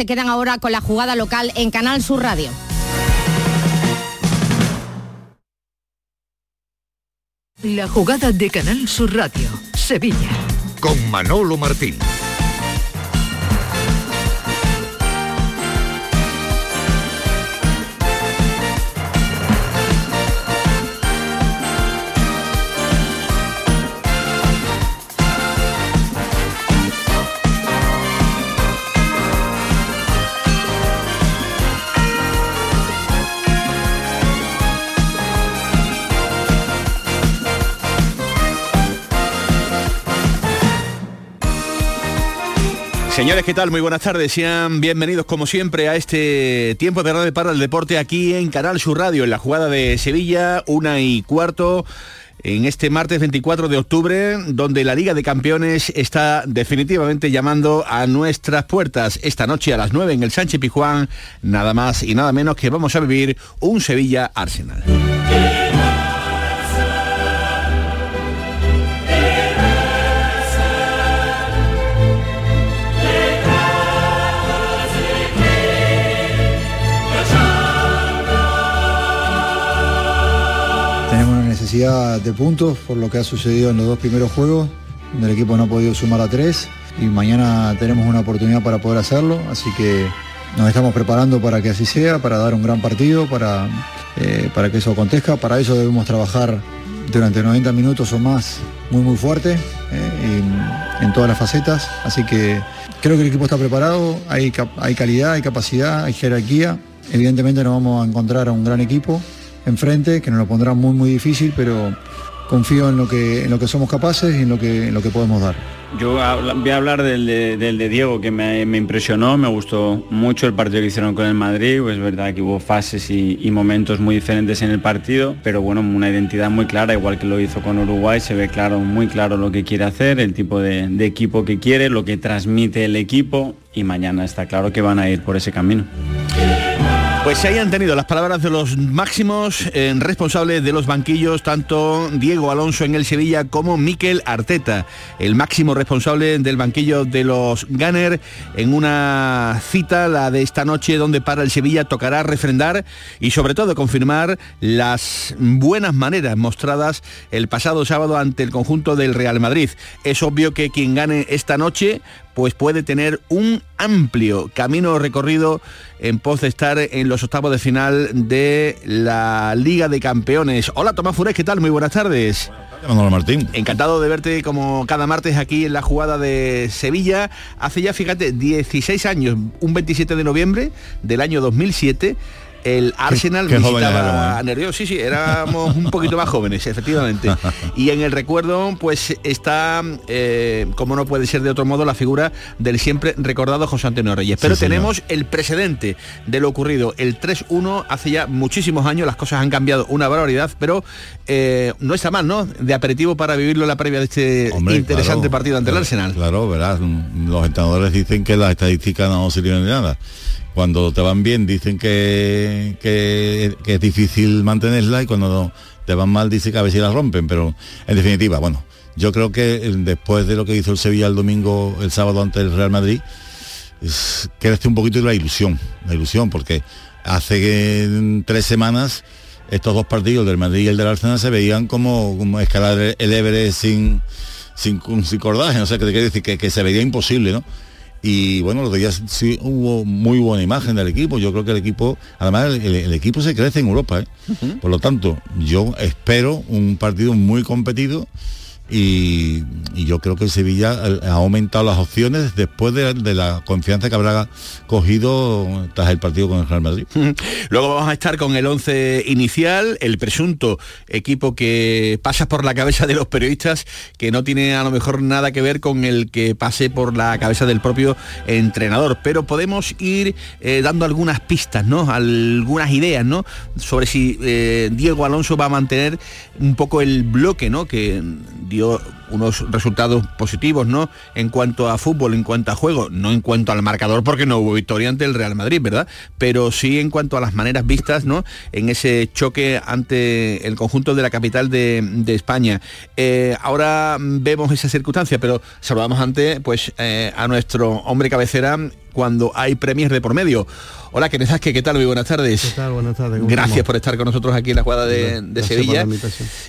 te quedan ahora con la jugada local en Canal Sur Radio. La jugada de Canal Sur Radio, Sevilla. Con Manolo Martín. Señores, ¿qué tal? Muy buenas tardes. Sean bienvenidos como siempre a este tiempo de radio para el deporte aquí en Canal Sur Radio, en la jugada de Sevilla, una y cuarto en este martes 24 de octubre, donde la Liga de Campeones está definitivamente llamando a nuestras puertas. Esta noche a las 9 en el Sánchez Pijuán, nada más y nada menos que vamos a vivir un Sevilla Arsenal. De puntos por lo que ha sucedido en los dos primeros juegos, donde el equipo no ha podido sumar a tres y mañana tenemos una oportunidad para poder hacerlo, así que nos estamos preparando para que así sea, para dar un gran partido, para, eh, para que eso acontezca, para eso debemos trabajar durante 90 minutos o más muy muy fuerte eh, en todas las facetas, así que creo que el equipo está preparado, hay calidad, hay capacidad, hay jerarquía, evidentemente nos vamos a encontrar a un gran equipo enfrente, que nos lo pondrá muy muy difícil, pero confío en lo que, en lo que somos capaces y en lo que, en lo que podemos dar. Yo voy a hablar del de, Diego, que me, impresionó, me gustó mucho el partido que hicieron con el Madrid, es verdad que hubo fases y, momentos muy diferentes en el partido, pero bueno, una identidad muy clara, igual que lo hizo con Uruguay, se ve claro, muy claro lo que quiere hacer, el tipo de equipo que quiere, lo que transmite el equipo y mañana está claro que van a ir por ese camino. Pues se hayan tenido las palabras de los máximos eh, responsables de los banquillos, tanto Diego Alonso en el Sevilla como Miquel Arteta, el máximo responsable del banquillo de los Gunner, en una cita, la de esta noche, donde para el Sevilla tocará refrendar y sobre todo confirmar las buenas maneras mostradas el pasado sábado ante el conjunto del Real Madrid. Es obvio que quien gane esta noche pues puede tener un amplio camino recorrido en pos de estar en los octavos de final de la Liga de Campeones. Hola Tomás Furés, ¿qué tal? Muy buenas tardes. Manuel Martín. Encantado de verte como cada martes aquí en la jugada de Sevilla. Hace ya, fíjate, 16 años, un 27 de noviembre del año 2007 el Arsenal visitaba nervioso, sí, sí, éramos un poquito más jóvenes, efectivamente. Y en el recuerdo, pues está, eh, como no puede ser de otro modo, la figura del siempre recordado José Antonio Reyes. Pero tenemos el precedente de lo ocurrido, el 3-1 hace ya muchísimos años, las cosas han cambiado una barbaridad, pero eh, no está mal, ¿no? De aperitivo para vivirlo en la previa de este interesante partido ante el Arsenal. Claro, verás, los entrenadores dicen que las estadísticas no sirven de nada cuando te van bien dicen que, que, es difícil mantenerla y cuando te van mal dicen que a ver si la rompen, pero en definitiva, bueno, yo creo que después de lo que hizo el Sevilla el domingo, el sábado ante el Real Madrid, crece un poquito la ilusión, la ilusión, porque hace tres semanas estos dos partidos del Madrid y el del Arsenal se veían como, como escalar el Everest sin, sin, cordaje, no sé, qué quiere decir que, que se veía imposible, ¿no? Y bueno, los días sí hubo muy buena imagen del equipo. Yo creo que el equipo, además el, equipo se crece en Europa. ¿eh? Por lo tanto, yo espero un partido muy competido y, yo creo que Sevilla ha aumentado las opciones después de, la confianza que habrá cogido tras el partido con el Real Madrid. Luego vamos a estar con el 11 inicial, el presunto equipo que pasa por la cabeza de los periodistas, que no tiene a lo mejor nada que ver con el que pase por la cabeza del propio entrenador, pero podemos ir eh, dando algunas pistas, ¿no? Algunas ideas, ¿no? Sobre si eh, Diego Alonso va a mantener un poco el bloque, ¿no? Que unos resultados positivos, ¿no? En cuanto a fútbol, en cuanto a juego, no en cuanto al marcador, porque no hubo victoria ante el Real Madrid, ¿verdad? Pero sí en cuanto a las maneras vistas, ¿no? En ese choque ante el conjunto de la capital de, España. Eh, ahora vemos esa circunstancia, pero saludamos antes, pues, eh, a nuestro hombre cabecera, cuando hay premios de por medio. Hola, ¿qué ¿qué tal? Muy buenas tardes. ¿Qué tal? Buenas tardes. Gracias por estar con nosotros aquí en la jugada de, Sevilla.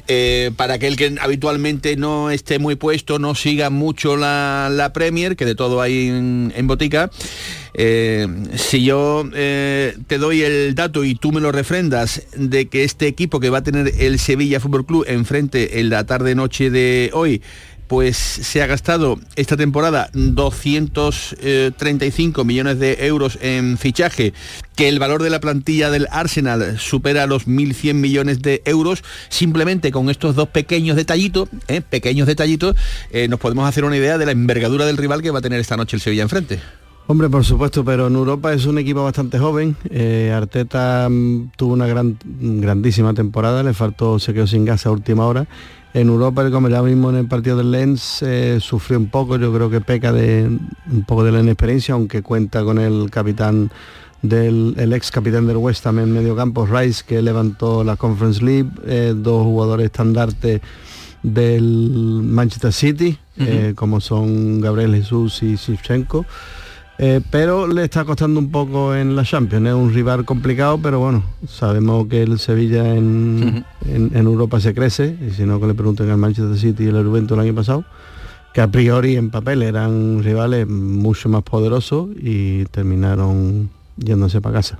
Eh, para aquel que habitualmente no esté muy puesto, no siga mucho la, Premier, que de todo hay en, botica, eh, si yo eh, te doy el dato y tú me lo refrendas de que este equipo que va a tener el Sevilla Fútbol Club enfrente en la tarde-noche de hoy, pues se ha gastado esta temporada 235 millones de euros en fichaje, que el valor de la plantilla del Arsenal supera los 1.100 millones de euros, simplemente con estos dos pequeños detallitos, ¿eh? pequeños detallitos, eh, nos podemos hacer una idea de la envergadura del rival que va a tener esta noche el Sevilla enfrente. Hombre, por supuesto, pero en Europa es un equipo bastante joven. Eh, Arteta mm, tuvo una gran, grandísima temporada, le faltó, se quedó sin gas a última hora en Europa, como ya mismo en el partido del Lens, eh, sufrió un poco, yo creo que peca de un poco de la inexperiencia, aunque cuenta con el capitán del el ex capitán del West Ham en medio campo, Rice, que levantó la Conference League, eh, dos jugadores estandarte del Manchester City, eh, como son Gabriel Jesús y Shevchenko. Eh, pero le está costando un poco en la Champions. Es un rival complicado, pero bueno, sabemos que el Sevilla en, Europa se crece, y si no que le pregunten al Manchester City y el Juventus el año pasado, que a priori en papel eran rivales mucho más poderosos y terminaron yéndose para casa.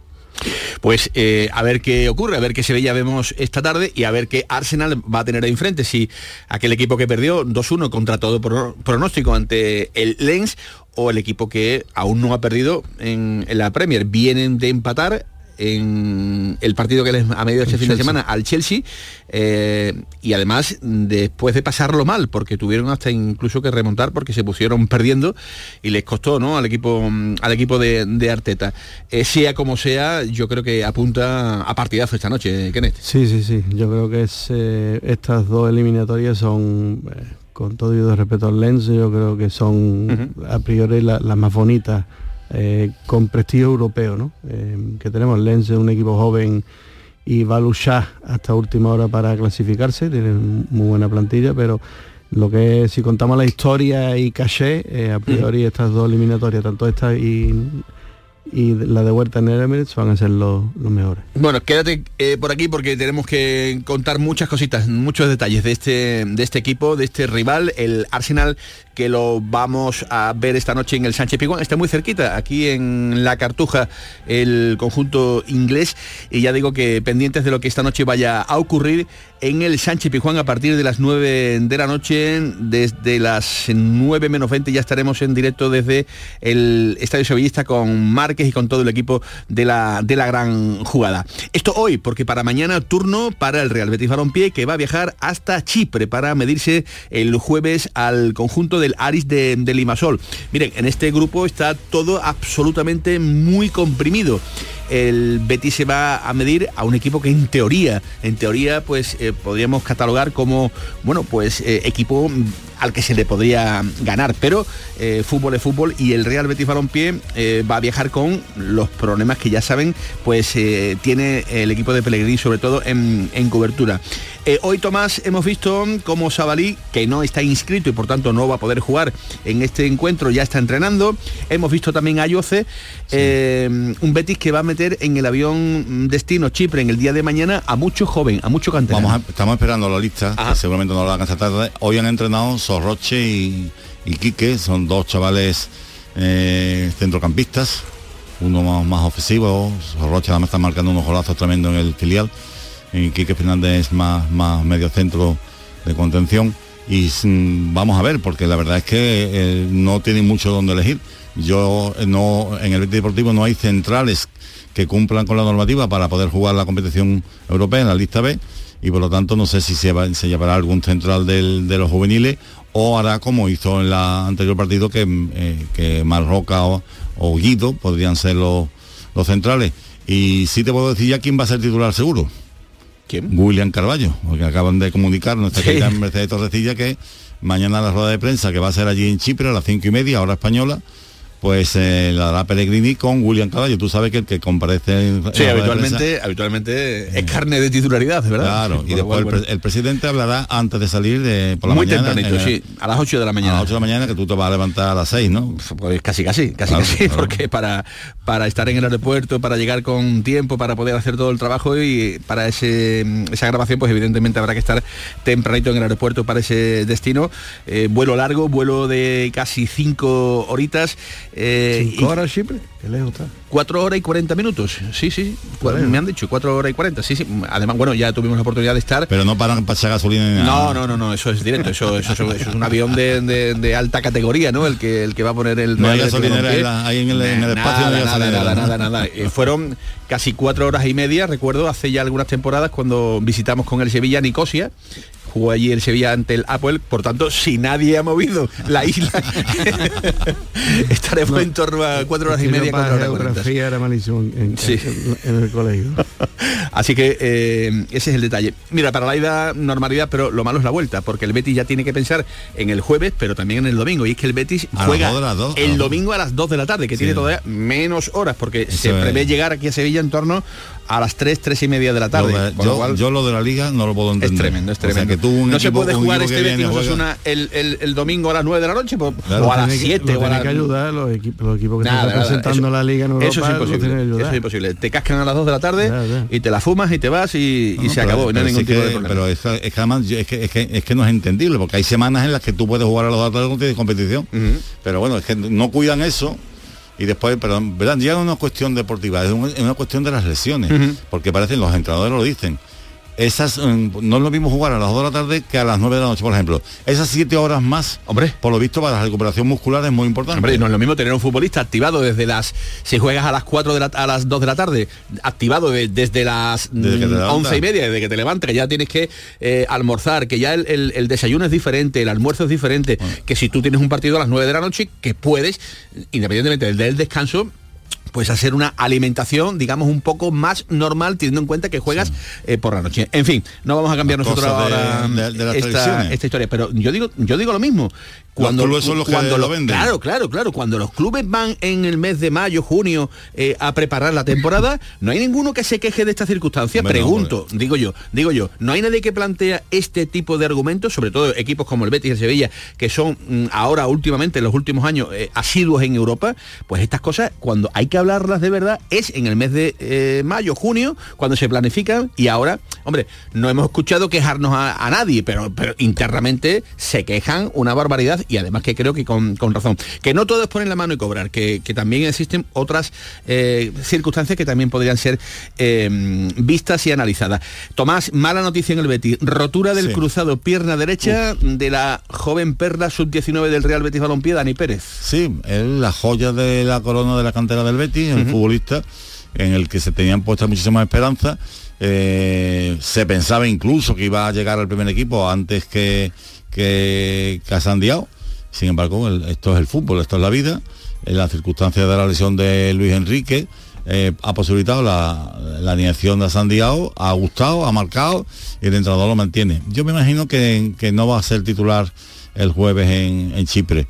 Pues eh, a ver qué ocurre, a ver qué Sevilla vemos esta tarde y a ver qué Arsenal va a tener ahí enfrente. Si aquel equipo que perdió 2-1 contra todo pronóstico ante el Lens o el equipo que aún no ha perdido en, la Premier. Vienen de empatar en el partido que les ha medido este fin de semana al Chelsea eh, y además después de pasarlo mal porque tuvieron hasta incluso que remontar porque se pusieron perdiendo y les costó ¿no? al equipo al equipo de, Arteta. Eh, sea como sea yo creo que apunta a partidazo esta noche Kenneth. Sí sí sí. Yo creo que es, eh, estas dos eliminatorias son con todo y respeto al Lens, yo creo que son a priori las más bonitas, eh, con prestigio europeo, ¿no? Eh, que tenemos Lens es un equipo joven y va a luchar hasta última hora para clasificarse, tiene muy buena plantilla, pero lo que si contamos la historia y caché, eh, a priori estas dos eliminatorias, tanto esta y y la de Huerta en el Emirates van a ser los, mejores. Bueno, quédate eh, por aquí porque tenemos que contar muchas cositas, muchos detalles de este, de este equipo, de este rival, el Arsenal que lo vamos a ver esta noche en el Sánchez Pizjuán. Está muy cerquita, aquí en la Cartuja, el conjunto inglés. Y ya digo que pendientes de lo que esta noche vaya a ocurrir en el Sánchez Pizjuán a partir de las 9 de la noche, desde las 9 menos 20 ya estaremos en directo desde el Estadio Sevillista con Márquez y con todo el equipo de la, de la gran jugada. Esto hoy, porque para mañana turno para el Real Betis Balompié que va a viajar hasta Chipre para medirse el jueves al conjunto del Aris de Limasol. Miren, en este grupo está todo absolutamente muy comprimido el Betis se va a medir a un equipo que en teoría, en teoría, pues eh, podríamos catalogar como, bueno, pues eh, equipo al que se le podría ganar, pero eh, fútbol es fútbol y el Real Betis Balompié va a viajar con los problemas que ya saben, pues tiene el equipo de Pellegrini, sobre todo en, cobertura. hoy Tomás hemos visto como Sabalí, que no está inscrito y por tanto no va a poder jugar en este encuentro, ya está entrenando. Hemos visto también a Yoce, un Betis que va a meter en el avión destino Chipre en el día de mañana a mucho joven, a mucho canterano. Vamos estamos esperando la lista, que seguramente no lo hagan esta tarde. Hoy han entrenado Sorroche y, Quique, son dos chavales eh, centrocampistas, uno más, más ofensivo, Sorroche además está marcando unos golazos tremendos en el filial, y Quique Fernández es más, más medio centro de contención. Y mm, vamos a ver, porque la verdad es que eh, no tienen mucho donde elegir. Yo eh, no, en el deportivo no hay centrales que cumplan con la normativa para poder jugar la competición europea en la lista B y por lo tanto no sé si se, va, se llevará algún central de los juveniles o hará como hizo en la anterior partido que, eh, que Marroca o, Guido podrían ser los, los centrales. Y sí te puedo decir ya quién va a ser titular seguro. ¿Quién? William Carballo, porque acaban de comunicar nuestra querida Mercedes Torrecilla que mañana la rueda de prensa que va a ser allí en Chipre a las cinco y media, hora española, pues eh, la hará Pellegrini con William Caballo. Tú sabes que el que comparece en, Sí, habitualmente, habitualmente es carne de titularidad, ¿verdad? Claro, y después el, presidente hablará antes de salir de, por la muy mañana. tempranito, en el- sí, a las 8 de la A mañana. las 8 de la mañana que tú te vas a levantar a las 6, ¿no? Pues casi casi, casi Claro, casi, claro. porque para, para estar en el aeropuerto, para llegar con tiempo, para poder hacer todo el trabajo y para ese, esa grabación, pues evidentemente habrá que estar tempranito en el aeropuerto para ese destino. Eh, vuelo largo, vuelo de casi cinco horitas. Eh, ¿Cinco horas Chipre? ¿Qué lejos está? Cuatro horas y 40 minutos. Sí, sí. Me han dicho cuatro horas y 40. Sí, sí. Además, bueno, ya tuvimos la oportunidad de estar. Pero no paran para echar gasolina ni No, nada. no, no, no, eso es directo, eso, eso, eso es un avión de, de- de alta categoría, ¿no? El que el que va a poner el No hay gasolinera Balompié. en la- ahí en el- en el espacio no nada, hay nada, gasolinera, nada, ¿no? nada, nada. Eh, fueron casi cuatro horas y media, recuerdo, hace ya algunas temporadas cuando visitamos con el Sevilla Nicosia. Jugó allí el Sevilla ante el Apple, por tanto, si nadie ha movido la isla, estaremos en torno a cuatro horas y media, cuatro horas geografía era malísimo en, Sí. en- en el colegio. Así que eh, ese es el detalle. Mira, para la ida normalidad, pero lo malo es la vuelta, porque el Betis ya tiene que pensar en el jueves, pero también en el domingo. Y es que el Betis A juega dos dos, el domingo a las 2 de la tarde, que tiene todavía menos horas, porque se es. prevé llegar aquí a Sevilla en torno a las 3, 3 y media de la tarde. Lo de- con lo yo, cual- yo lo de la liga no lo puedo es entender. tremendo, es O sea, tremendo. que tú un no se puede jugar este que Betis viene, juega- Osasuna el, el- el domingo a las 9 de la noche pues, Claro. o a las Tiene que- 7 lo o a tiene las... que ayudar los equipos, los equipos que Nada, están nada, representando eso- la liga en Europa. Eso es imposible. Eso es imposible. Te cascan a las 2 de la tarde y te la fumas y te vas y, y No, se pero- acabó. y no hay pero ningún sí tipo que- de problema. Pero es, que- es que además yo- es que, es, que, es que no es entendible, porque hay semanas en las que tú puedes jugar a los no tienes competición. Pero bueno, es que no cuidan eso. Y después, pero ¿verdad? ya no es una cuestión deportiva, es, un- es una cuestión de las lesiones. Ujú. Porque parecen, los entrenadores lo dicen. Esas mm, no es lo mismo jugar a las 2 de la tarde que a las 9 de la noche, por ejemplo. Esas 7 horas más, Hombre. por lo visto, para la recuperación muscular es muy importante. Hombre, no es lo mismo tener un futbolista activado desde las si juegas a las 4 de la, a las 2 de la tarde, activado de- desde las Desde mm, levantas. 11 y media, desde que te levantas, que ya tienes que eh, almorzar, que ya el, el- el desayuno es diferente, el almuerzo es diferente, que si tú tienes un partido a las 9 de la noche, que puedes, independientemente del descanso, pues hacer una alimentación, digamos, un poco más normal, teniendo en cuenta que juegas eh, por la noche. En fin, no vamos a cambiar nosotros de- ahora de- de las esta, esta historia, pero yo digo, yo digo lo mismo. Cuando, clubes son los que cuando lo los- venden. Claro, claro, claro. Cuando los clubes van en el mes de mayo, junio, eh, a preparar la temporada, no hay ninguno que se queje de esta circunstancia. No, Pregunto, digo yo, digo yo, no hay nadie que plantea este tipo de argumentos, sobre todo equipos como el Betis y el Sevilla, que son mm, ahora últimamente, en los últimos años, eh, asiduos en Europa, pues estas cosas, cuando hay que hablarlas de verdad, es en el mes de eh, mayo, junio, cuando se planifican, y ahora, hombre, no hemos escuchado quejarnos a, a nadie, pero, pero internamente se quejan una barbaridad y además que creo que con, con razón. Que no todo es poner la mano y cobrar, que, que también existen otras eh, circunstancias que también podrían ser eh, vistas y analizadas. Tomás, mala noticia en el Betis. Rotura del Sí. cruzado pierna derecha de la joven perla sub-19 del Real Betis Balompié, Dani Pérez. Sí, es la joya de la corona de la cantera del Betis, el futbolista en el que se tenían puestas muchísimas esperanzas. Eh, se pensaba incluso que iba a llegar al primer equipo antes que, que, que a Sandiao. Sin embargo, esto es el fútbol, esto es la vida. En las circunstancias de la lesión de Luis Enrique eh, ha posibilitado la, la alineación de Sandiao, ha gustado, ha marcado y el entrenador lo mantiene. Yo me imagino que, no va a ser titular el jueves en, Chipre,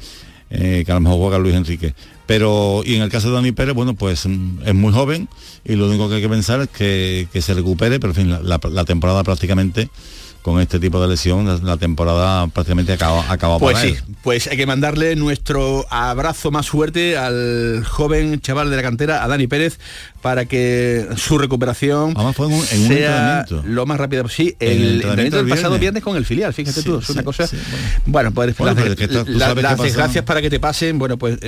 eh, que a lo mejor juega Luis Enrique. Pero, y en el caso de Dani Pérez, bueno, pues mm, es muy joven y lo único que hay que pensar es que, se recupere, pero en fin, la temporada prácticamente con este tipo de lesión, la, la temporada prácticamente acaba, acaba Pues para sí, él. pues hay que mandarle nuestro abrazo más fuerte al joven chaval de la cantera, a Dani Pérez, para que su recuperación Además fue en un- en sea lo más rápido posible. En El, el entrenamiento del pasado viernes. viernes con el filial, fíjate Sí, tú, es sí, una cosa... sí, bueno. pues Bueno, las, la- desgracias para que te pasen, bueno, pues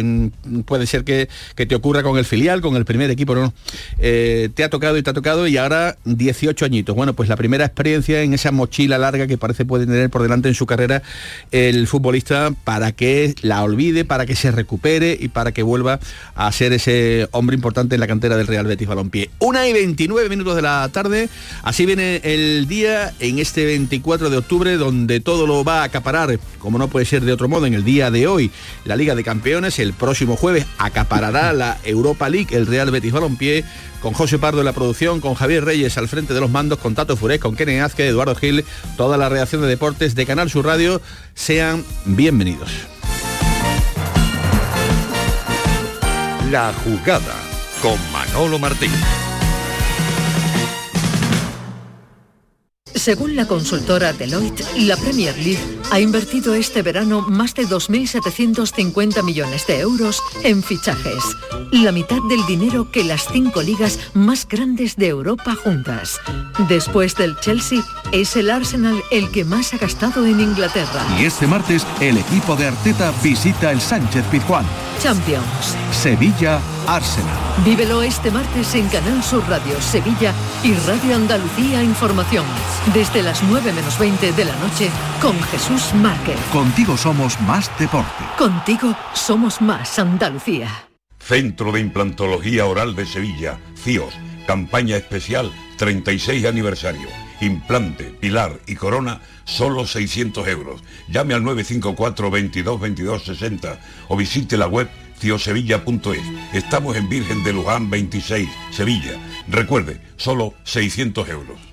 puede ser que, que te ocurra con el filial, con el primer equipo, ¿no? Eh, te ha tocado y te ha tocado y ahora 18 añitos. Bueno, pues la primera experiencia en esa mochila larga que parece puede tener por delante en su carrera el futbolista para que la olvide, para que se recupere y para que vuelva a ser ese hombre importante en la cantera del Real Betis Balompié. Una y 29 minutos de la tarde, así viene el día en este 24 de octubre donde todo lo va a acaparar, como no puede ser de otro modo, en el día de hoy, la Liga de Campeones, el próximo jueves acaparará la Europa League, el Real Betis Balompié, con José Pardo en la producción, con Javier Reyes al frente de los mandos, con Tato Furés, con Kenen Azque, Eduardo Gil, toda la redacción de deportes de Canal Sur Radio, sean bienvenidos. La jugada con Manolo Martín. Según la consultora Deloitte, la Premier League ha invertido este verano más de 2.750 millones de euros en fichajes, la mitad del dinero que las cinco ligas más grandes de Europa juntas. Después del Chelsea, es el Arsenal el que más ha gastado en Inglaterra. Y este martes, el equipo de Arteta visita el Sánchez Pizjuán. Champions. Sevilla, Arsenal. Vívelo este martes en Canal Sur Radio Sevilla y Radio Andalucía Información. Desde las 9 menos 20 de la noche con Jesús Márquez. Contigo somos más deporte. Contigo somos más Andalucía. Centro de Implantología Oral de Sevilla, CIOS, campaña especial 36 aniversario. Implante, pilar y corona, solo 600 euros. Llame al 954 22 22 60 o visite la web ciosevilla.es. Estamos en Virgen de Luján 26, Sevilla. Recuerde, solo 600 euros.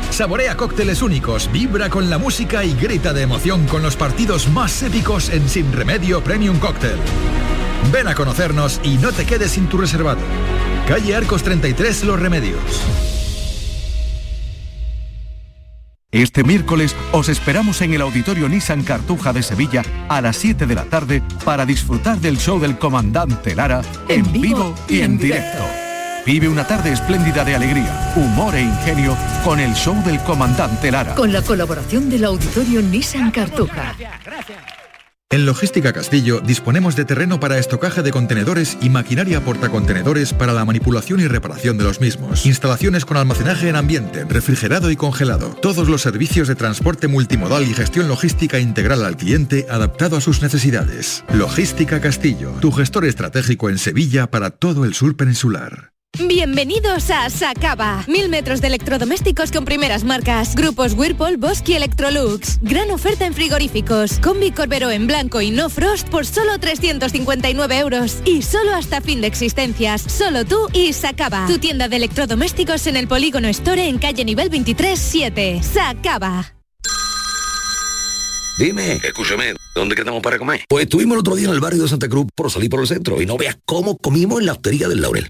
Saborea cócteles únicos, vibra con la música y grita de emoción con los partidos más épicos en Sin Remedio Premium Cóctel. Ven a conocernos y no te quedes sin tu reservado. Calle Arcos 33 Los Remedios. Este miércoles os esperamos en el Auditorio Nissan Cartuja de Sevilla a las 7 de la tarde para disfrutar del show del comandante Lara en, vivo y en directo. Vive una tarde espléndida de alegría, humor e ingenio con el show del comandante Lara. Con la colaboración del Auditorio Nissan Cartuja. En Logística Castillo disponemos de terreno para estocaje de contenedores y maquinaria portacontenedores para la manipulación y reparación de los mismos. Instalaciones con almacenaje en ambiente, refrigerado y congelado. Todos los servicios de transporte multimodal y gestión logística integral al cliente adaptado a sus necesidades. Logística Castillo, tu gestor estratégico en Sevilla para todo el sur peninsular. Bienvenidos a Sacaba. Mil metros de electrodomésticos con primeras marcas. Grupos Whirlpool, Bosch y Electrolux. Gran oferta en frigoríficos. Combi Corbero en blanco y no frost por solo 359 euros. Y solo hasta fin de existencias. Solo tú y Sacaba. Tu tienda de electrodomésticos en el Polígono Store en calle nivel 23 7. Sacaba. Dime, escúchame, ¿dónde quedamos para comer? Pues estuvimos el otro día en el barrio de Santa Cruz por salir por el centro y no veas cómo comimos en la hostería del Laurel.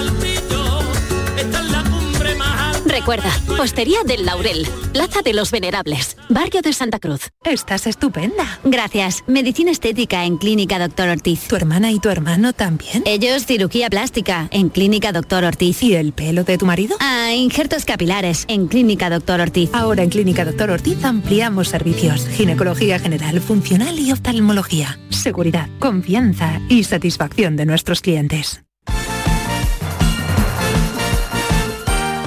Recuerda, Hostería del Laurel, Plaza de los Venerables, Barrio de Santa Cruz. Estás estupenda. Gracias. Medicina estética en Clínica Doctor Ortiz. ¿Tu hermana y tu hermano también? Ellos cirugía plástica en Clínica Doctor Ortiz. ¿Y el pelo de tu marido? Ah, injertos capilares en Clínica Doctor Ortiz. Ahora en Clínica Doctor Ortiz ampliamos servicios. Ginecología general, funcional y oftalmología. Seguridad, confianza y satisfacción de nuestros clientes.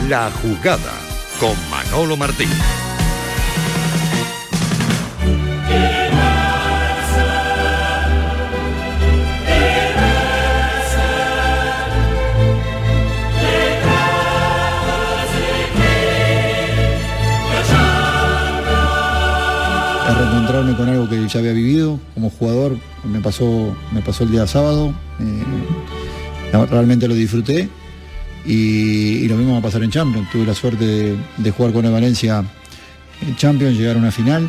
La jugada con Manolo Martín. reencontrarme con algo que ya había vivido como jugador. Me pasó, me pasó el día sábado. eh, realmente lo disfruté. Y, lo mismo va a pasar en Champions. Tuve la suerte de, jugar con el Valencia en Champions, llegar a una final.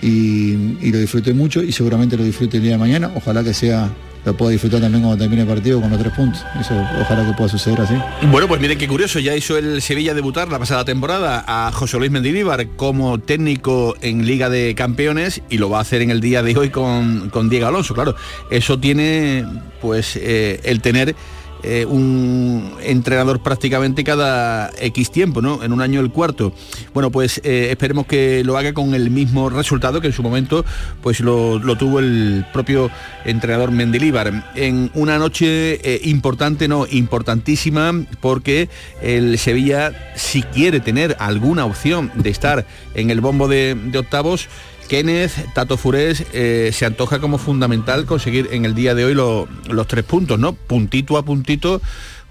Y, lo disfruté mucho y seguramente lo disfrute el día de mañana. Ojalá que sea lo pueda disfrutar también cuando termine el partido con los tres puntos. Eso ojalá que pueda suceder así. Bueno, pues miren qué curioso, ya hizo el Sevilla debutar la pasada temporada a José Luis Mendilibar como técnico en Liga de Campeones y lo va a hacer en el día de hoy con, con Diego Alonso. Claro, eso tiene pues eh, el tener eh, un entrenador prácticamente cada X tiempo, ¿no? En un año el cuarto. Bueno, pues eh, esperemos que lo haga con el mismo resultado que en su momento pues lo, lo tuvo el propio entrenador Mendilíbar. En una noche eh, importante, no, importantísima, porque el Sevilla, si quiere tener alguna opción de estar en el bombo de, de octavos, Kenneth, Tato Furés, eh, se antoja como fundamental conseguir en el día de hoy lo- los tres puntos, ¿no? Puntito a puntito.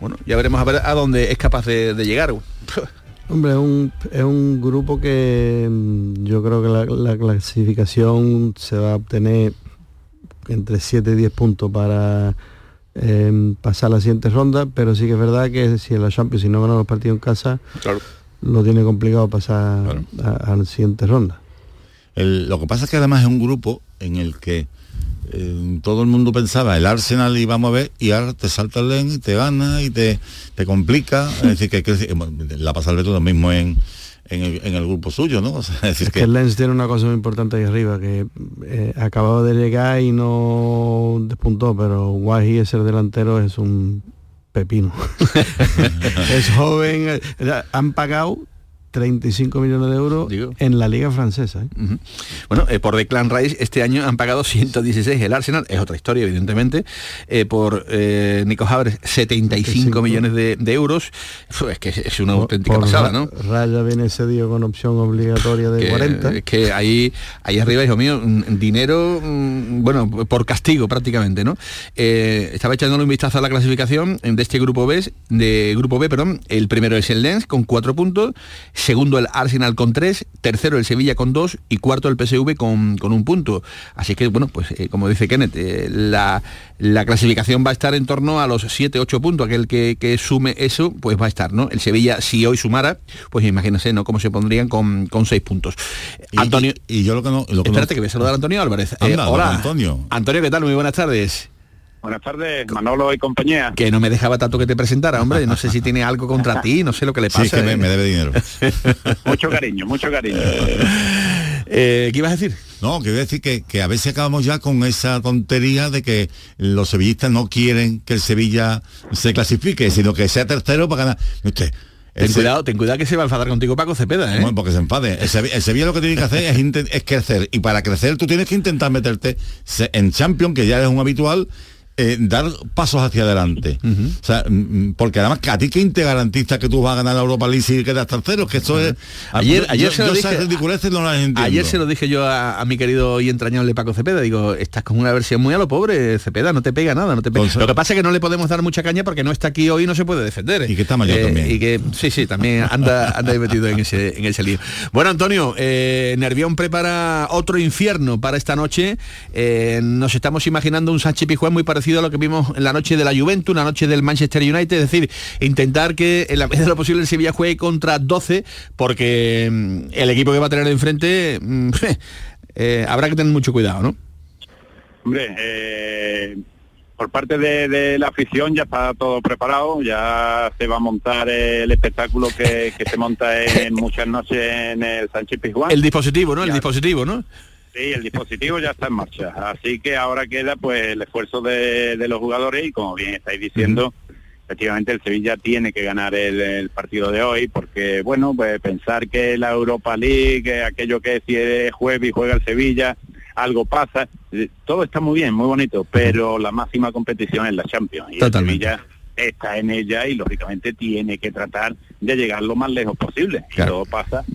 Bueno, ya veremos a ver a dónde es capaz de, de llegar. Hombre, es un, es un grupo que mm, yo creo que la, la clasificación se va a obtener entre 7 y 10 puntos para eh, pasar la siguiente ronda, pero sí que es verdad que si en la Champions si no gana los partidos en casa, lo tiene complicado pasar a, a la siguiente ronda. El- lo que pasa es que además es un grupo en el que eh, todo el mundo pensaba el Arsenal vamos a ver y ahora te salta el Lens y te gana y te, te complica es decir que, que- bueno, la pasa el Beto lo mismo en, en, el, en el grupo suyo no O sea, es decir Es que el Lens tiene una cosa muy importante ahí arriba, que eh, acababa de llegar y no despuntó, pero Guaji, ese delantero, es un pepino. es joven, eh, han pagado 35 millones de euros en la liga francesa. ¿eh? Bueno, eh, por Declan Rice este año han pagado 116 el Arsenal, es otra historia evidentemente, eh, por eh, Nico Haber 75 millones de, de euros, Uf, es que es- una auténtica Por pasada, Ra- ¿no? Raya viene cedido con opción obligatoria de que, 40. es que ahí, ahí arriba, hijo mío, mm, dinero, mm, bueno, por castigo prácticamente, ¿no? Estaba echándole un vistazo a la clasificación de este grupo B, de grupo B, perdón. El primero es el Lens con cuatro puntos, segundo el Arsenal con tres, tercero el Sevilla con dos y cuarto el PSV con, con un punto. Así que, bueno, pues eh, como dice Kenneth, eh, la, la clasificación va a estar en torno a los 7-8 puntos. Aquel que, que sume eso, pues va a estar, ¿no? El Sevilla, si hoy sumara, pues imagínense, ¿no? Cómo se pondrían con, con seis puntos. Antonio. Y, yo lo que no. Lo que Espérate no- que voy a saludar a Antonio Álvarez. Eh, hola. Antonio. Antonio, ¿qué tal? Muy buenas tardes. Buenas tardes, Manolo y compañía. Que no me dejaba tanto que te presentara, hombre. No sé si tiene algo contra ti, no sé lo que le Sí, pasa. es que me- ¿eh? me debe dinero. Mucho cariño, mucho cariño. Eh, ¿Qué ibas a decir? No, quiero decir que, que a veces acabamos ya con esa tontería de que los sevillistas no quieren que el Sevilla se clasifique, sino que sea tercero para ganar. Usted, Ten cuidado, ten cuidado que se va a enfadar contigo Paco Cepeda, ¿eh? Bueno, porque se enfade. El Sevilla, el Sevilla lo que tiene que hacer es, es crecer. Y para crecer tú tienes que intentar meterte en Champions, que ya es un habitual, eh, dar pasos hacia adelante. O sea, mm, mm, porque además que a ti quién te garantiza que tú vas a ganar la Europa League si quedas tercero, que eso es. Ayer, yo- ayer yo- se lo dije, esas ridiculeces no las entiendo. Ayer se lo dije yo a, a mi querido y entrañable Paco Cepeda. Digo, estás con una versión muy a lo pobre, Cepeda, no te pega nada, no te pega. Lo que pasa es que no le podemos dar mucha caña porque no está aquí hoy y no se puede defender. Y que está mayor también. Y que sí, sí, también anda, anda metido en ese, en ese lío. Bueno, Antonio, eh, Nervión prepara otro infierno para esta noche. Eh, nos estamos imaginando un Sánchez Pijuán muy parecido a lo que vimos en la noche de la Juventus, una noche del Manchester United, es decir, intentar que en la medida de lo posible el Sevilla juegue contra 12, porque mm, el equipo que va a tener enfrente mm, eh, habrá que tener mucho cuidado, ¿no? Hombre, eh, por parte de, de la afición ya está todo preparado, ya se va a montar el espectáculo que, que se monta en muchas noches en el Sánchez Pizjuán. El dispositivo, ¿no? El Ya. dispositivo, ¿no? Sí, el dispositivo ya está en marcha, así que ahora queda pues el esfuerzo de, de los jugadores y como bien estáis diciendo, efectivamente el Sevilla tiene que ganar el, el partido de hoy porque bueno, pues pensar que la Europa League, que aquello que si es jueves y juega el Sevilla, algo pasa, eh, todo está muy bien, muy bonito, pero la máxima competición es la Champions y Totalmente. el Sevilla está en ella y lógicamente tiene que tratar de llegar lo más lejos posible. Y todo pasa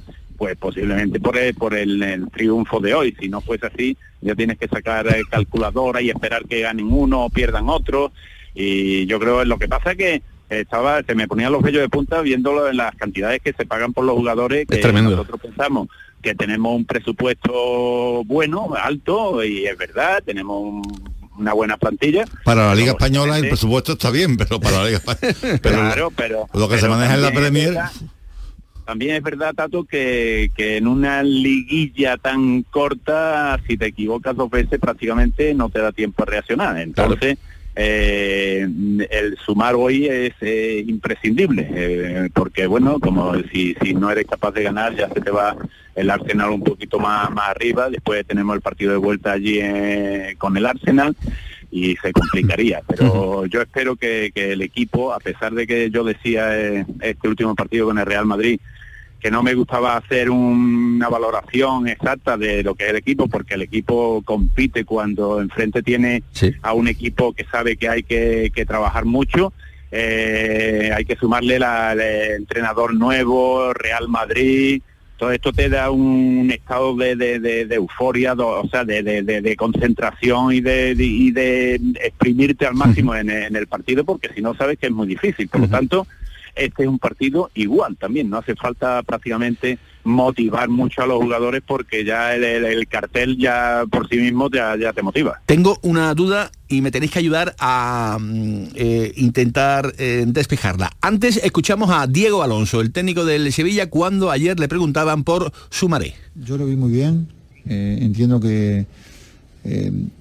pues posiblemente por el, por el, el triunfo de hoy. Si no fuese así, ya tienes que sacar eh, calculadora y esperar que ganen uno o pierdan otro. Y yo creo que lo que pasa es que estaba, se me ponían los vellos de punta viendo las cantidades que se pagan por los jugadores que tremendo. nosotros pensamos que tenemos un presupuesto bueno, alto, y es verdad, tenemos un- una buena plantilla. Para la Liga Española el presupuesto está bien, pero para la Liga Española... Pero claro, pero lo que se maneja en la es Premier... verdad- también es verdad, Tato, que, que en una liguilla tan corta, si te equivocas dos veces, prácticamente no te da tiempo a reaccionar. Entonces, eh, el sumar hoy es eh, imprescindible, eh, porque bueno, como si, si no eres capaz de ganar, ya se te va el Arsenal un poquito más, más arriba. Después tenemos el partido de vuelta allí eh, con el Arsenal. y se complicaría. Pero yo espero que, que, el equipo, a pesar de que yo decía eh, este último partido con el Real Madrid, que no me gustaba hacer una valoración exacta de lo que es el equipo, porque el equipo compite cuando enfrente tiene a un equipo que sabe que hay que, que trabajar mucho. Eh, hay que sumarle la, el entrenador nuevo, Real Madrid, todo esto te da un estado de, de, euforia, o sea, de, concentración y de, y de exprimirte al máximo en, en, el partido, porque si no sabes que es muy difícil. Por lo tanto, este es un partido igual también, no hace falta prácticamente motivar mucho a los jugadores porque ya el, cartel ya por sí mismo ya, ya, te motiva. Tengo una duda y me tenéis que ayudar a mm, eh, intentar eh, despejarla. Antes escuchamos a Diego Alonso, el técnico del Sevilla, cuando ayer le preguntaban por su maré. Yo lo vi muy bien, eh, entiendo que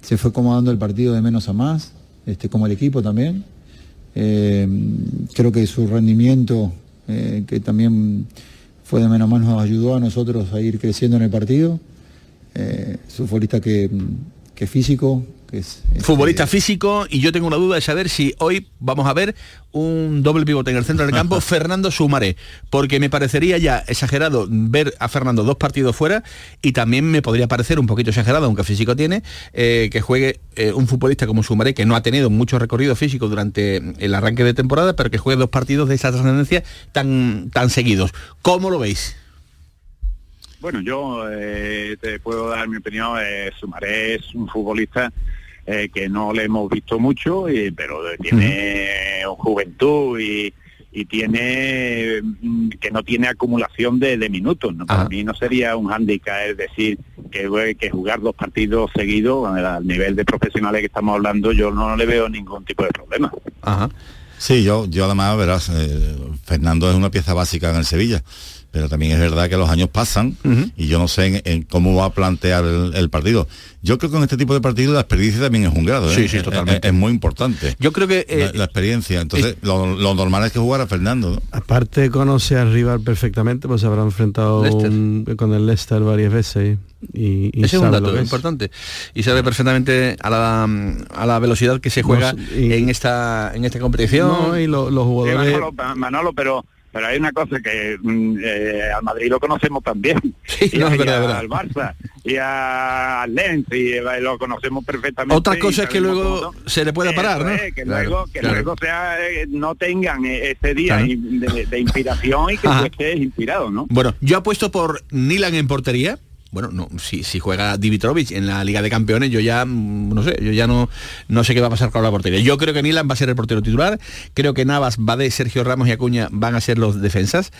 se fue acomodando el partido de menos a más, este, como el equipo también. Creo que su rendimiento, que también fue de menos más, nos ayudó a nosotros a ir creciendo en el partido. su futbolista que, que físico, este, Futbolista físico y yo tengo una duda de saber si hoy vamos a ver un doble pivote en el centro del campo, Fernando Sumaré, porque me parecería ya exagerado ver a Fernando dos partidos fuera y también me podría parecer un poquito exagerado, aunque físico tiene, eh, que juegue eh, un futbolista como Sumaré, que no ha tenido mucho recorrido físico durante el arranque de temporada, pero que juegue dos partidos de esa trascendencia tan, tan seguidos. ¿Cómo lo veis? Bueno, yo eh, te puedo dar mi opinión. Sumaré es un futbolista eh, que no le hemos visto mucho, pero tiene juventud y, tiene mm, que no tiene acumulación de, minutos. Para mí no sería un hándicap, es decir, que, que jugar dos partidos seguidos al nivel de profesionales que estamos hablando, yo no le veo ningún tipo de problema. Sí, yo, yo además, verás, eh, Fernando es una pieza básica en el Sevilla pero también es verdad que los años pasan y yo no sé en, cómo va a plantear el, partido. Yo creo que en este tipo de partidos la experiencia también es un grado. ¿eh? Sí, sí, totalmente. Es, muy importante. Yo creo que... la, experiencia. Entonces, lo, normal es que jugara Fernando. Aparte conoce al rival perfectamente, pues se habrá enfrentado con el Leicester varias veces. Y, Ese es un dato importante. Y sabe perfectamente a la, a la velocidad que se juega en esta en esta competición. y los jugadores... Manolo, pero pero hay una cosa que mm, eh, al Madrid lo conocemos también. y, al Barça y al Lens y eh, lo conocemos perfectamente. Otra cosa es que luego se le pueda parar, ¿no? que luego, que luego sea, eh, no tengan ese día de, inspiración y que tú estés inspirado, ¿no? Bueno, yo apuesto por Nilan en portería bueno, no, si, si juega Dimitrovich en la Liga de Campeones, yo ya, mm, no sé, yo ya no, no sé qué va a pasar con la portería. Yo creo que Nilan va a ser el portero titular, creo que Navas, Bade, Sergio Ramos y Acuña van a ser los defensas.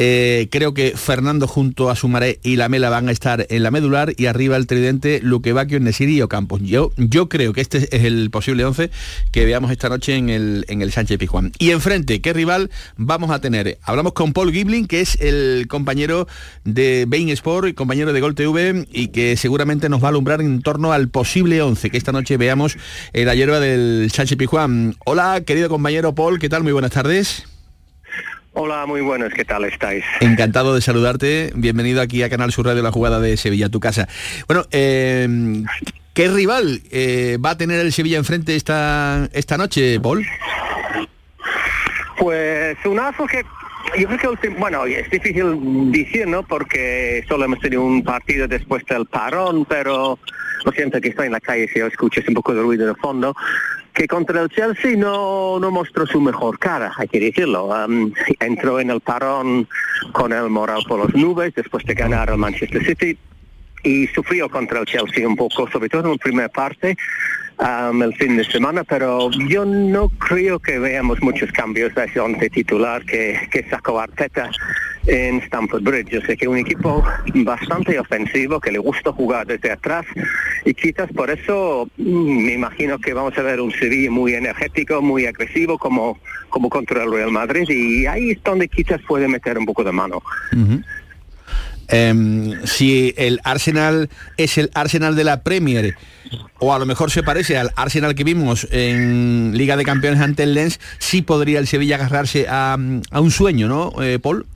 Eh, creo que Fernando junto a Sumaré y la Mela van a estar en la medular y arriba el tridente Luque Baquio, Nesiri y Ocampos. Yo, yo creo que este es el posible 11 que veamos esta noche en el, en el Sánchez Pijuán. Y enfrente, ¿qué rival vamos a tener? Hablamos con Paul Gibling, que es el compañero de Bain Sport y compañero de Gol TV y que seguramente nos va a alumbrar en torno al posible 11 que esta noche veamos en la hierba del Sánchez Pijuán. Hola, querido compañero Paul, ¿qué tal? Muy buenas tardes. Hola, muy buenos, ¿qué tal estáis? Encantado de saludarte, bienvenido aquí a Canal Sur Radio, la jugada de Sevilla, tu casa. Bueno, em, ¿qué rival eh, va a tener el Sevilla enfrente esta, esta noche, Paul? Pues un aso que yo creo que, bueno, es difícil decir, ¿no? Porque solo hemos tenido un partido después del parón, pero lo siento que estoy en la calle si escuchas un poco de ruido de fondo que contra el Chelsea no, no mostró su mejor cara, hay que decirlo. entró en el parón con el moral por las nubes después de ganar al Manchester City y sufrió contra el Chelsea un poco, sobre todo en la primera parte, el fin de semana, pero yo no creo que veamos muchos cambios de ese once titular que, que sacó Arteta en Stamford Bridge. Yo sé que un equipo bastante ofensivo, que le gusta jugar desde atrás y quizás por eso mm, me imagino que vamos a ver un Sevilla muy energético, muy agresivo como, como contra el Real Madrid y ahí es donde quizás puede meter un poco de mano. Em, si el Arsenal es el Arsenal de la Premier o a lo mejor se parece al Arsenal que vimos en Liga de Campeones ante el Lens, sí podría el Sevilla agarrarse a, un sueño, ¿no, eh, Paul?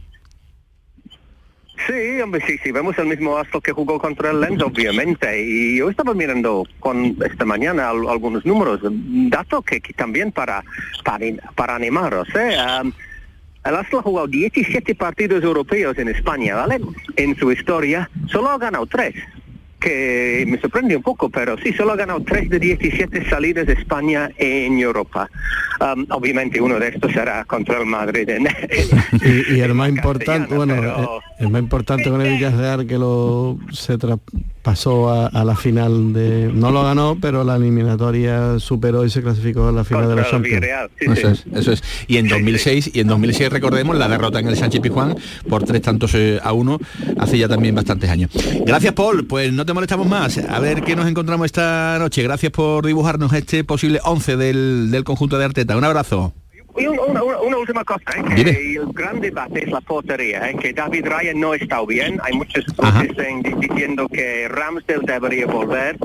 Sí, hombre, sí, sí, vemos el mismo Aston que jugó contra el Lens, obviamente. Y yo estaba mirando con esta mañana al- algunos números, datos que, que también para, para, para animaros. ¿eh? Um, el Aston ha jugado 17 partidos europeos en España, ¿vale? En su historia, solo ha ganado 3. Que me sorprende un poco, pero sí, solo ha ganado 3 de 17 salidas de España en Europa. Um, obviamente uno de estos será contra el Madrid. en- Y, y el más importante, bueno, eh, el más importante con el Villarreal que lo se a, a la final de, no lo ganó, pero la eliminatoria superó y se clasificó a la final de la Champions. eso es, eso es. Y en 2006 y en 2006 recordemos la derrota en el Sánchez Pizjuán por tres tantos eh, a uno hace ya también bastantes años. Gracias Paul, pues no te molestamos más. A ver qué nos encontramos esta noche. Gracias por dibujarnos este posible 11 del, del conjunto de Arteta. Un abrazo. Una, una- una última cosa, ¿eh? que Dime. el gran debate es la portería, ¿eh? que David Ryan no está bien, hay muchos en- diciendo que Ramsdale debería volver.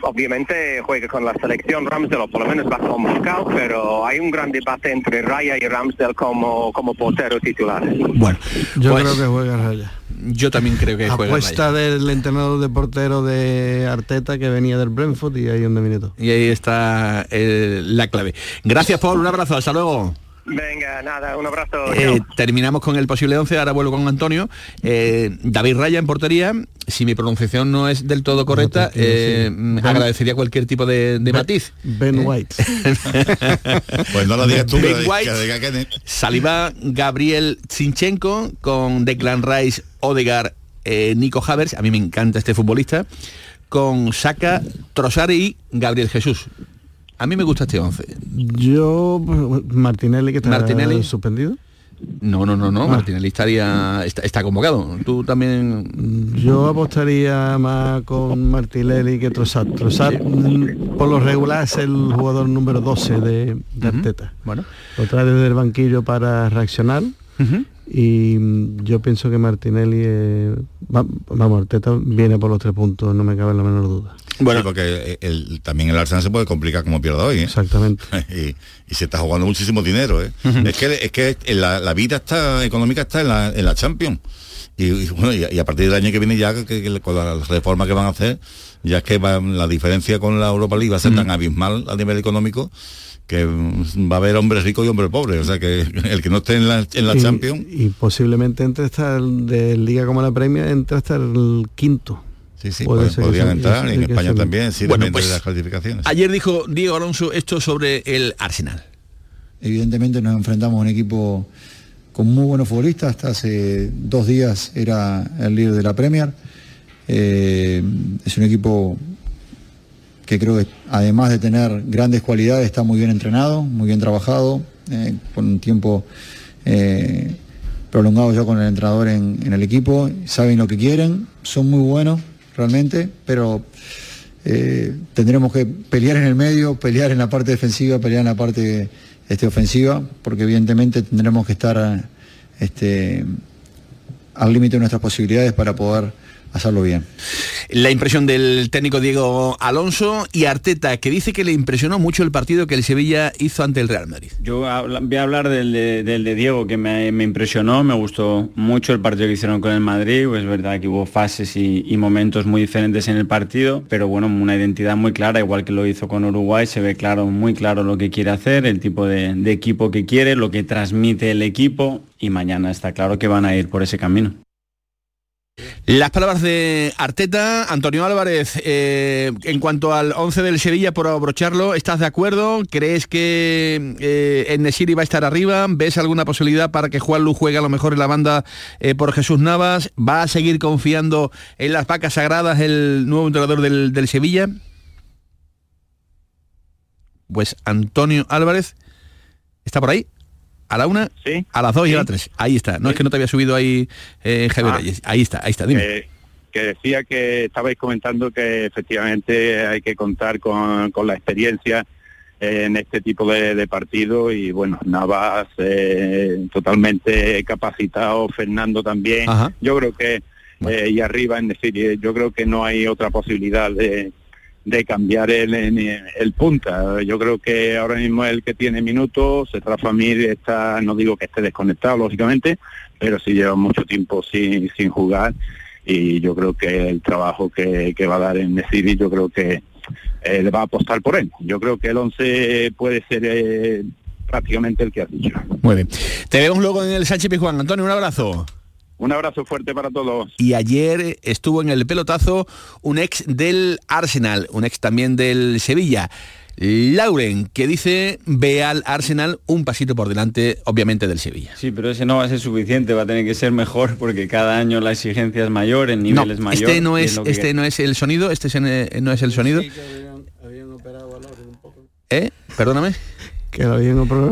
Obviamente juega con la selección Ramsdale, o por lo menos va con Moscú, pero hay un gran debate entre Raya y Ramsdale como, como portero titular. Bueno, Yo pues, creo que juega Raya. Yo también creo que juega Apuesta del entrenador de portero de Arteta que venía del Brentford y ahí donde viene todo. Y ahí está eh, la clave. Gracias Paul, un abrazo, hasta luego. Venga, nada, un abrazo. Eh, terminamos con el posible 11, ahora vuelvo con Antonio. Eh, David Raya en portería, si mi pronunciación no es del todo correcta, eh, Ben- agradecería cualquier tipo de, de matiz. Ben White. Pues no lo digas tú, Ben White, que. Saliba, Gabriel Zinchenko, con Declan Rice, Odegar, eh, Nico Havers, a mí me encanta este futbolista, con Saka, Trossard y Gabriel Jesús. A mí me gusta este 11. Yo, Martinelli que está Martinelli. suspendido. No, no, no, no, Ah. Martinelli estaría, está, está convocado. Tú también... Yo apostaría más con Martinelli que Trossard. Trossard, mm, por lo regular, es el jugador número 12 de, de Arteta. Bueno. Lo trae desde el banquillo para reaccionar. Y mm, yo pienso que Martinelli, eh, va- vamos, Arteta viene por los tres puntos, no me cabe la menor duda. Bueno, porque el- también el Arsenal se puede complicar como pierda hoy, ¿eh? Exactamente. y, y se está jugando muchísimo dinero, ¿eh? Es que es que la, la vida está económica está en la, en la Champions. Y, y bueno, y, a- y a partir del año que viene ya que, que con la reforma que van a hacer, ya es que va- la diferencia con la Europa League va a ser tan abismal a nivel económico que mm, va a haber hombres ricos y hombres pobres. O sea que el que no esté en la, en la y, Champions y posiblemente entre el de Liga como la Premia, entre hasta el quinto. Sí, sí, Puede podrían sea- entrar, y en España también, sí, Bueno, pues, de las calificaciones. Ayer dijo Diego Alonso esto sobre el Arsenal. Evidentemente nos enfrentamos a un equipo con muy buenos futbolistas. Hasta hace dos días era el líder de la Premier. Eh, es un equipo que creo que además de tener grandes cualidades está muy bien entrenado, muy bien trabajado, eh, con un tiempo eh, prolongado ya con el entrenador en, en el equipo. Saben lo que quieren, son muy buenos realmente, pero eh, tendremos que pelear en el medio, pelear en la parte defensiva, pelear en la parte este, ofensiva, porque evidentemente tendremos que estar este, al límite de nuestras posibilidades para poder hacerlo bien. La impresión del técnico Diego Alonso y Arteta, que dice que le impresionó mucho el partido que el Sevilla hizo ante el Real Madrid. Yo voy a hablar del de, del de Diego, que me, me impresionó, me gustó mucho el partido que hicieron con el Madrid, pues es verdad que hubo fases y, y momentos muy diferentes en el partido, pero bueno, una identidad muy clara, igual que lo hizo con Uruguay, se ve claro, muy claro lo que quiere hacer, el tipo de, de equipo que quiere, lo que transmite el equipo, y mañana está claro que van a ir por ese camino. Las palabras de Arteta, Antonio Álvarez, eh, en cuanto al 11 del Sevilla, por abrocharlo, ¿estás de acuerdo? ¿Crees que eh, Enesiri va a estar arriba? ¿Ves alguna posibilidad para que Juan Lu juegue a lo mejor en la banda eh, por Jesús Navas? ¿Va a seguir confiando en las vacas sagradas el nuevo entrenador del, del Sevilla? Pues Antonio Álvarez está por ahí. A la una, a las dos y a las tres. Ahí está. No es que no te había subido ahí eh, Javier Ah. Ahí está, ahí está. Dime. que, que decía que estabais comentando que efectivamente hay que contar con, con la experiencia en este tipo de, de partido y bueno, Navas eh, totalmente capacitado, Fernando también. Ajá. Yo creo que, eh, y arriba en decir, eh, yo creo que no hay otra posibilidad de, de cambiar el, el, punta. Yo creo que ahora mismo es el que tiene minutos, se Famir está, no digo que esté desconectado, lógicamente, pero sí lleva mucho tiempo sin, sin jugar y yo creo que el trabajo que, va a dar en Messi, yo creo que eh, le va a apostar por él. Yo creo que el 11 puede ser eh, prácticamente el que has dicho. Muy bien. Te vemos luego en el Sánchez Juan Antonio, un abrazo. Un abrazo fuerte para todos. Y ayer estuvo en el pelotazo un ex del Arsenal, un ex también del Sevilla. Lauren, que dice ve al Arsenal un pasito por delante, obviamente, del Sevilla. Sí, pero ese no va a ser suficiente, va a tener que ser mejor porque cada año la exigencia es mayor, el nivel es mayor. Este no es, este no es el sonido, este no es el sonido. ¿Eh? Perdóname que lo habían operado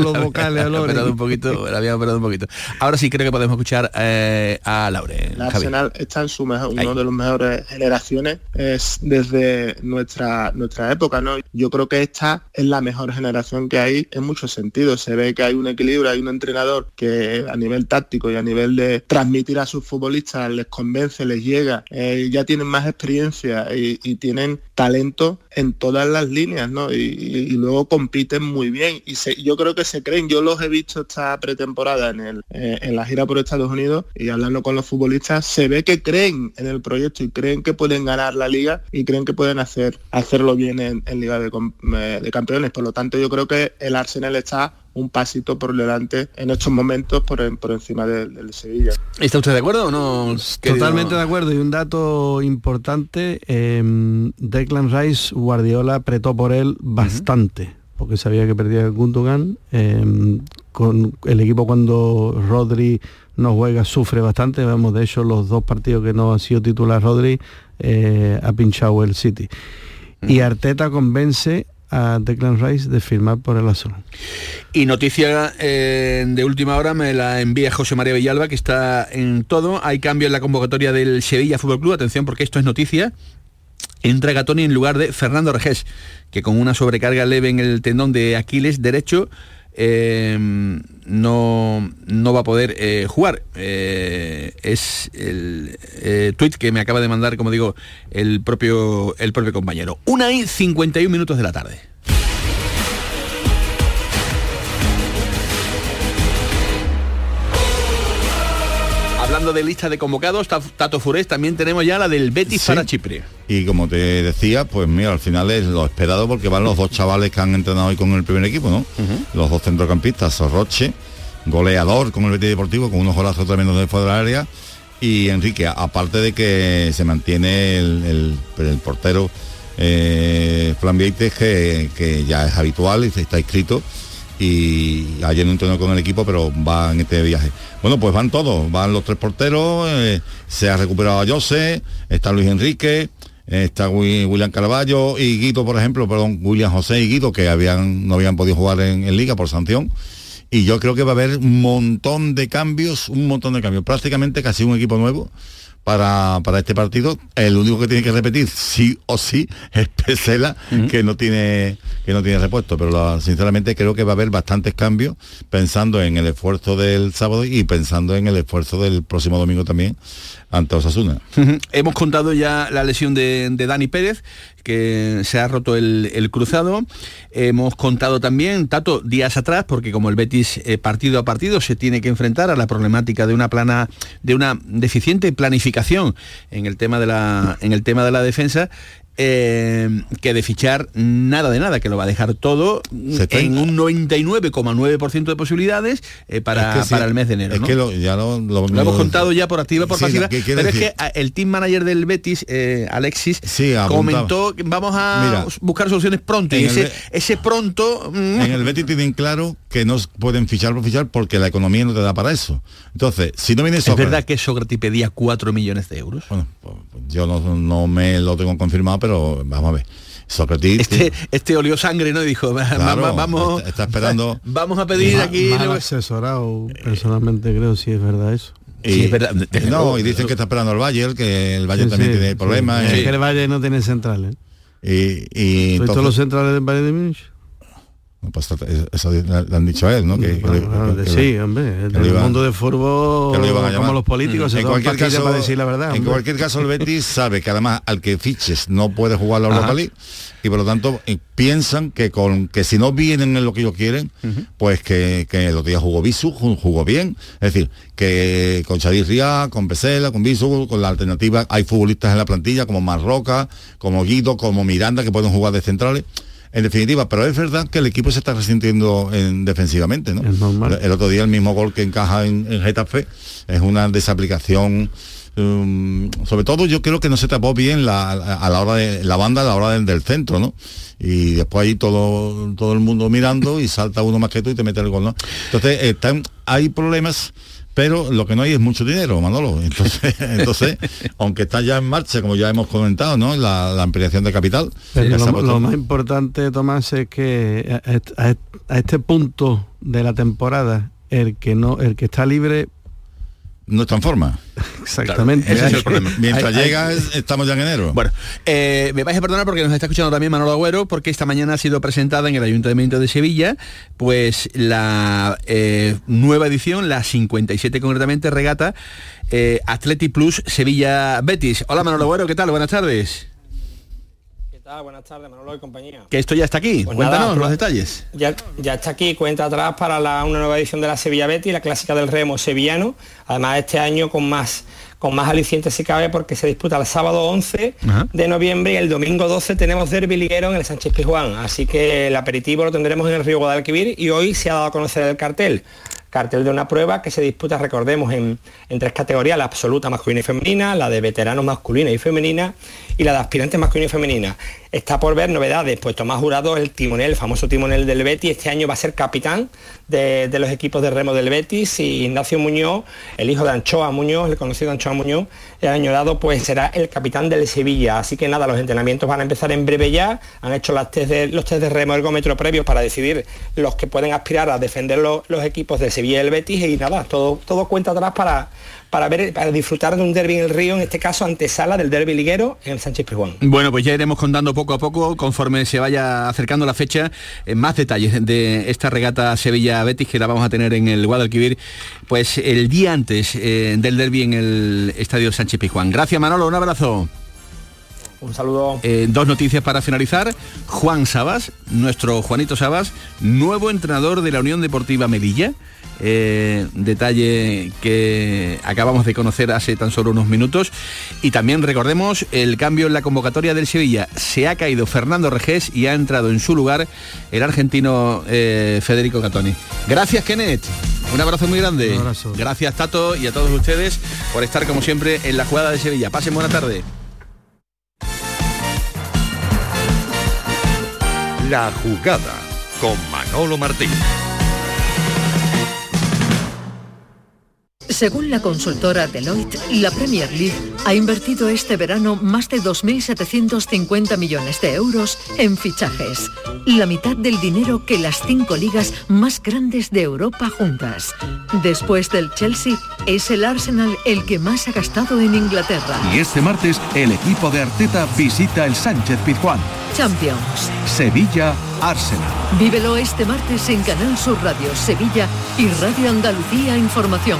los vocales a un poquito, habían operado un poquito. Ahora sí creo que podemos escuchar eh, a Laure. El Arsenal está en su mejor, uno de los mejores generaciones es desde nuestra nuestra época, ¿no? Yo creo que esta es la mejor generación que hay en muchos sentidos. Se ve que hay un equilibrio, hay un entrenador que a nivel táctico y a nivel de transmitir a sus futbolistas les convence, les llega, eh, ya tienen más experiencia y, tienen talento en todas las líneas, ¿no? Y, y luego compiten muy bien y yo creo que se creen, yo los he visto esta pretemporada en, el, eh, en la gira por Estados Unidos y hablando con los futbolistas, se ve que creen en el proyecto y creen que pueden ganar la liga y creen que pueden hacer hacerlo bien en, Liga de, eh, de Campeones. Por lo tanto, yo creo que el Arsenal está un pasito por delante en estos momentos por, por encima del, Sevilla. ¿Está usted de acuerdo o no? Totalmente de acuerdo. Y un dato importante, eh, Declan Rice, Guardiola apretó por él bastante porque sabía que perdía el Gundogan. Em, con el equipo cuando Rodri no juega sufre bastante. Vemos de hecho los dos partidos que no han sido titular Rodri eh, ha pinchado el City. Y Arteta convence a Declan Rice de firmar por el Arsenal. Y noticia eh, de última hora me la envía José María Villalba, que está en todo. Hay cambio en la convocatoria del Sevilla Fútbol Club. Atención porque esto es noticia entra Gatoni en lugar de Fernando Regés, que con una sobrecarga leve en el tendón de Aquiles derecho eh, no, no, va a poder eh, jugar. Eh, es el tweet que me acaba de mandar, como digo, el propio, el propio compañero. Una y 51 minutos de la tarde. Hablando de lista de convocados, Tato Furés, también tenemos ya la del Betis para Chipre. Y como te decía, pues mira, al final es lo esperado porque van los dos chavales que han entrenado hoy con el primer equipo, ¿no? Los dos centrocampistas, Sorroche, goleador con el Betis Deportivo, con unos golazos tremendos de fuera del área, y Enrique, aparte de que se mantiene el, portero eh, que, que ya es habitual y está inscrito y ayer no entrenó con el equipo, pero va en este viaje. Bueno, pues van todos, van los tres porteros, eh, se ha recuperado a Jose, está Luis Enrique, está William Carballo y Guido, por ejemplo, perdón, William José y Guido, que habían, no habían podido jugar en liga por sanción. Y yo creo que va a haber un montón de cambios, un montón de cambios, prácticamente casi un equipo nuevo para, para este partido. El único que tiene que repetir sí o sí es Pesela, que no tiene que no tiene repuesto. Pero sinceramente creo que va a haber bastantes cambios pensando en el esfuerzo del sábado y pensando en el esfuerzo del próximo domingo también ante Osasuna. Hemos contado ya la lesión de, Dani Pérez, que se ha roto el, cruzado. Hemos contado también, Tato, días atrás, porque como el Betis eh, partido a partido se tiene que enfrentar a la problemática de una plana, de una deficiente planificación en el tema de la, en el tema de la defensa, eh, que de fichar nada de nada, que lo va a dejar todo en un 99,9% de posibilidades eh, para, para el mes de enero. Es que lo, ya lo, hemos contado ya por activa por pasiva, pero es que el team manager del Betis, eh, Alexis, comentó que vamos a buscar soluciones pronto y ese, ese pronto... Mm. En el Betis tienen claro que no pueden fichar por fichar porque la economía no te da para eso. Entonces, si no viene Sócrates... ¿Es verdad que Sócrates pedía 4 millones de euros? Bueno, pues, pues, yo no, no me lo tengo confirmado, pero vamos a ver. Sócrates este, este olió sangre no y dijo vamos está, esperando vamos a pedir aquí mal asesorado personalmente creo si es verdad eso. Y, es verdad, no y dicen que está esperando el Bayern que el Bayern también tiene problemas es que el Bayern no tiene centrales. Y, y todos los centrales del Bayern de Múnich Pues eso le, han dicho a él, ¿no? Que, sí, hombre, en el mundo de fútbol, como los políticos, en cualquier caso, para decir la verdad. En cualquier caso, el Betis sabe que además al que fiches no puede jugar la Europa League y por lo tanto eh, piensan que con que si no vienen en lo que ellos quieren, pues que, que el otro día jugó Bisu, jugó bien. Es decir, que con Chadis Ria, con Pesela, con Bisu, con la alternativa, hay futbolistas en la plantilla como Marroca, como Guido, como Miranda, que pueden jugar de centrales en definitiva, pero es verdad que el equipo se está resintiendo en, defensivamente, ¿no? El, otro día el mismo gol que encaja en, Getafe es una desaplicación um, sobre todo yo creo que no se tapó bien la, a la hora de la banda a la hora del, centro, ¿no? Y después ahí todo, todo el mundo mirando y salta uno más que tú y te mete el gol, ¿no? Entonces, están, hay problemas pero lo que no hay es mucho dinero, Manolo. Entonces, entonces aunque está ya en marcha, como ya hemos comentado, ¿no? La, ampliación de capital. lo, más importante, Tomás, es que a, este punto de la temporada, el que no, el que está libre no está en forma. Exactamente. ese es el problema. Mientras llega, estamos ya en enero. Bueno, eh, me vais a perdonar porque nos está escuchando también Manolo Agüero, porque esta mañana ha sido presentada en el Ayuntamiento de Sevilla, pues la eh, nueva edición, la 57 concretamente, regata eh, Atleti Plus Sevilla Betis. Hola Manolo Agüero, ¿qué tal? Buenas tardes. Buenas tardes, Manolo y compañía. Que esto ya está aquí. Pues Cuéntanos los detalles. Ya, ya está aquí, cuenta atrás para la, una nueva edición de la Sevilla Betty, la clásica del remo sevillano. Además, este año con más con más alicientes si cabe porque se disputa el sábado 11 de noviembre y el domingo 12 tenemos derby liguero en el Sánchez Pizjuán. Así que el aperitivo lo tendremos en el Río Guadalquivir y hoy se ha dado a conocer el cartel cartel de una prueba que se disputa, recordemos, en, tres categorías, la absoluta masculina y femenina, la de veteranos masculina y femenina y la de aspirantes masculina y femenina. Está por ver novedades, pues Tomás Jurado, el timonel, el famoso timonel del Betis, este año va a ser capitán de, los equipos de remo del Betis y Ignacio Muñoz, el hijo de Anchoa Muñoz, el conocido Anchoa Muñoz, el año dado pues será el capitán del Sevilla. Así que nada, los entrenamientos van a empezar en breve ya, han hecho las test de, los test de remo ergómetro previos para decidir los que pueden aspirar a defender los, equipos de Sevilla y el Betis y nada, todo, todo cuenta atrás para para ver, para disfrutar de un derby en el río, en este caso antesala del derby liguero en el Sánchez Pizjuán. Bueno, pues ya iremos contando poco a poco, conforme se vaya acercando la fecha, en más detalles de esta regata Sevilla-Betis que la vamos a tener en el Guadalquivir, pues el día antes eh, del derby en el Estadio Sánchez Pizjuán. Gracias Manolo, un abrazo. Un saludo. Eh, dos noticias para finalizar. Juan Sabas, nuestro Juanito Sabas, nuevo entrenador de la Unión Deportiva Melilla. Eh, detalle que acabamos de conocer hace tan solo unos minutos. Y también recordemos el cambio en la convocatoria del Sevilla. Se ha caído Fernando Regés y ha entrado en su lugar el argentino eh, Federico Catoni. Gracias, Kenneth. Un abrazo muy grande. Gracias, Tato, y a todos ustedes por estar como siempre en la jugada de Sevilla. Pasen buena tarde. La jugada con Manolo Martín. Según la consultora Deloitte, la Premier League ha invertido este verano más de 2.750 millones de euros en fichajes, la mitad del dinero que las cinco ligas más grandes de Europa juntas. Después del Chelsea, es el Arsenal el que más ha gastado en Inglaterra. Y este martes, el equipo de Arteta visita el Sánchez Pizjuán. Champions. Sevilla, Arsenal. Vívelo este martes en Canal Sur Radio Sevilla y Radio Andalucía Información.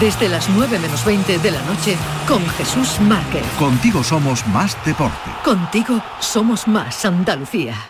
Desde las 9 menos 20 de la noche con Jesús Márquez. Contigo somos más deporte. Contigo somos más Andalucía.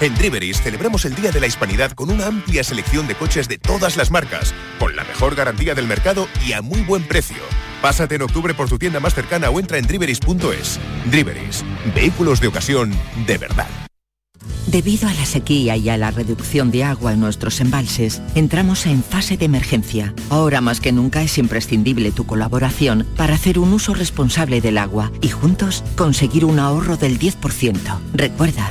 En Driveris celebramos el Día de la Hispanidad con una amplia selección de coches de todas las marcas, con la mejor garantía del mercado y a muy buen precio. Pásate en octubre por tu tienda más cercana o entra en driveris.es. Driveris, vehículos de ocasión de verdad. Debido a la sequía y a la reducción de agua en nuestros embalses, entramos en fase de emergencia. Ahora más que nunca es imprescindible tu colaboración para hacer un uso responsable del agua y juntos conseguir un ahorro del 10%. Recuerda,